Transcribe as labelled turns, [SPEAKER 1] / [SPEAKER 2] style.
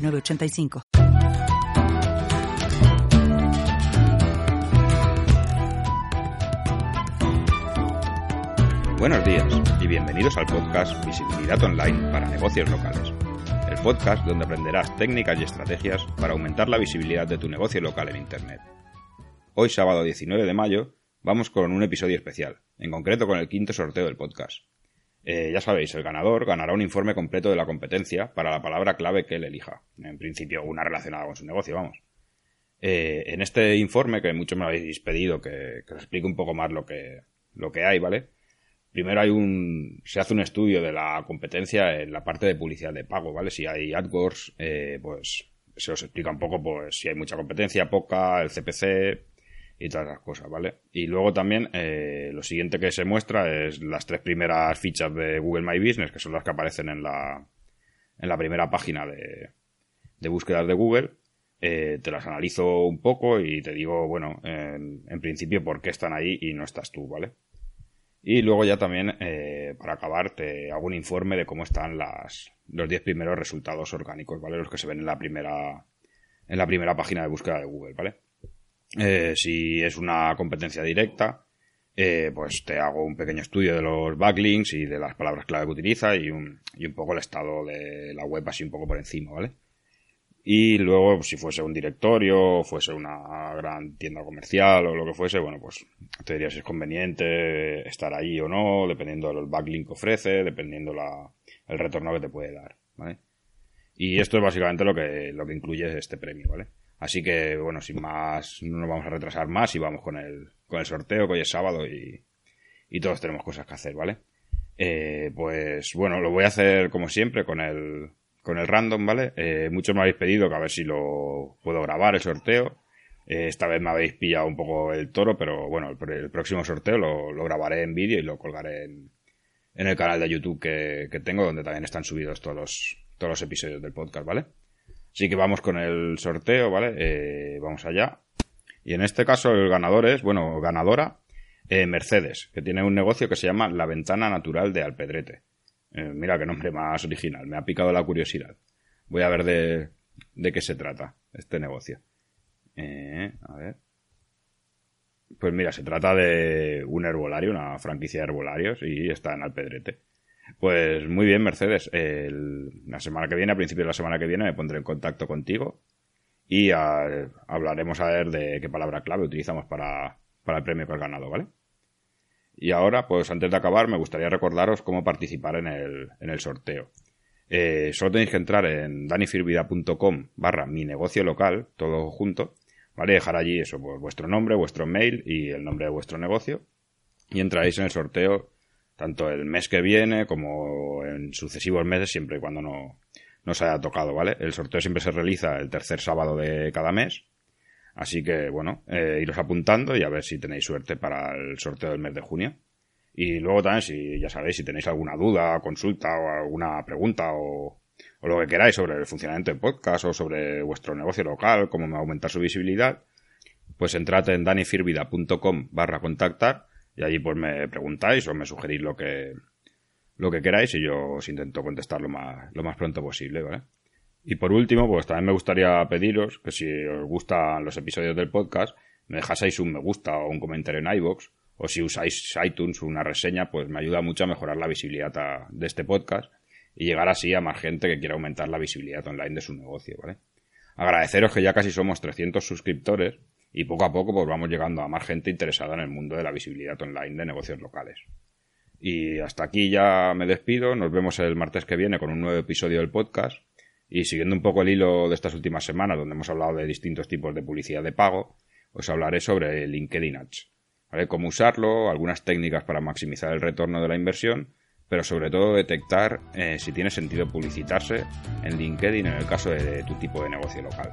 [SPEAKER 1] 985.
[SPEAKER 2] Buenos días y bienvenidos al podcast Visibilidad Online para negocios locales. El podcast donde aprenderás técnicas y estrategias para aumentar la visibilidad de tu negocio local en Internet. Hoy sábado 19 de mayo vamos con un episodio especial, en concreto con el quinto sorteo del podcast. Eh, ya sabéis, el ganador ganará un informe completo de la competencia para la palabra clave que él elija. En principio, una relacionada con su negocio, vamos. Eh, en este informe, que muchos me habéis pedido que, os explique un poco más lo que, lo que hay, ¿vale? Primero hay un, se hace un estudio de la competencia en la parte de publicidad de pago, ¿vale? Si hay AdWords, eh, pues se os explica un poco, pues, si hay mucha competencia, poca, el CPC, y todas las cosas, ¿vale? Y luego también eh, lo siguiente que se muestra es las tres primeras fichas de Google My Business, que son las que aparecen en la, en la primera página de, de búsquedas de Google. Eh, te las analizo un poco y te digo, bueno, en, principio por qué están ahí y no estás tú, ¿vale? Y luego ya también, eh, para acabar, te hago un informe de cómo están las, los 10 primeros resultados orgánicos, ¿vale? Los que se ven en la primera, en la primera página de búsqueda de Google, ¿vale? Eh, si es una competencia directa, eh, pues te hago un pequeño estudio de los backlinks y de las palabras clave que utiliza y un, y un poco el estado de la web así un poco por encima, ¿vale? Y luego, si fuese un directorio, fuese una gran tienda comercial o lo que fuese, bueno, pues te diría si es conveniente estar ahí o no, dependiendo del backlink que ofrece, dependiendo la, el retorno que te puede dar, ¿vale? Y esto es básicamente lo que, lo que incluye este premio, ¿vale? Así que, bueno, sin más, no nos vamos a retrasar más y vamos con el, con el sorteo, que hoy es sábado y, y todos tenemos cosas que hacer, ¿vale? Eh, pues bueno, lo voy a hacer como siempre con el, con el random, ¿vale? Eh, muchos me habéis pedido que a ver si lo puedo grabar el sorteo. Eh, esta vez me habéis pillado un poco el toro, pero bueno, el, próximo sorteo lo, lo, grabaré en vídeo y lo colgaré en, en el canal de YouTube que, que, tengo, donde también están subidos todos los, todos los episodios del podcast, ¿vale? Así que vamos con el sorteo, ¿vale? Eh, vamos allá. Y en este caso el ganador es, bueno, ganadora, eh, Mercedes, que tiene un negocio que se llama La Ventana Natural de Alpedrete. Eh, mira qué nombre más original, me ha picado la curiosidad. Voy a ver de, de qué se trata este negocio. a ver. Pues mira, se trata de un herbolario, una franquicia de herbolarios y está en Alpedrete. Pues muy bien, Mercedes. la semana que viene, a principios de la semana que viene, me pondré en contacto contigo y hablaremos a ver de qué palabra clave utilizamos para, el premio que has ganado, ¿vale? Y ahora, pues antes de acabar, me gustaría recordaros cómo participar en el, sorteo. Eh, solo tenéis que entrar en danifirvida.com barra mi negocio local, todo junto, ¿vale? Dejar allí eso, pues vuestro nombre, vuestro mail y el nombre de vuestro negocio. Y entraréis en el sorteo tanto el mes que viene como en sucesivos meses, siempre y cuando no, no se haya tocado, ¿vale? El sorteo siempre se realiza el tercer sábado de cada mes. Así que, bueno, eh, iros apuntando y a ver si tenéis suerte para el sorteo del mes de junio. Y luego también, si ya sabéis, si tenéis alguna duda, consulta o alguna pregunta o, lo que queráis sobre el funcionamiento del podcast o sobre vuestro negocio local, cómo aumentar su visibilidad, pues entrad en danifirvida.com barra contactar y allí pues me preguntáis o me sugerís lo que, lo que queráis y yo os intento contestar lo más, lo más pronto posible, ¿vale? Y por último, pues también me gustaría pediros que si os gustan los episodios del podcast, me dejaseis un me gusta o un comentario en iVoox, o si usáis iTunes una reseña, pues me ayuda mucho a mejorar la visibilidad de este podcast y llegar así a más gente que quiera aumentar la visibilidad online de su negocio, ¿vale? Agradeceros que ya casi somos 300 suscriptores y poco a poco pues vamos llegando a más gente interesada en el mundo de la visibilidad online de negocios locales. Y hasta aquí ya me despido, nos vemos el martes que viene con un nuevo episodio del podcast y siguiendo un poco el hilo de estas últimas semanas donde hemos hablado de distintos tipos de publicidad de pago, os hablaré sobre LinkedIn Ads, ¿vale? Cómo usarlo, algunas técnicas para maximizar el retorno de la inversión, pero sobre todo detectar eh, si tiene sentido publicitarse en LinkedIn en el caso de tu tipo de negocio local.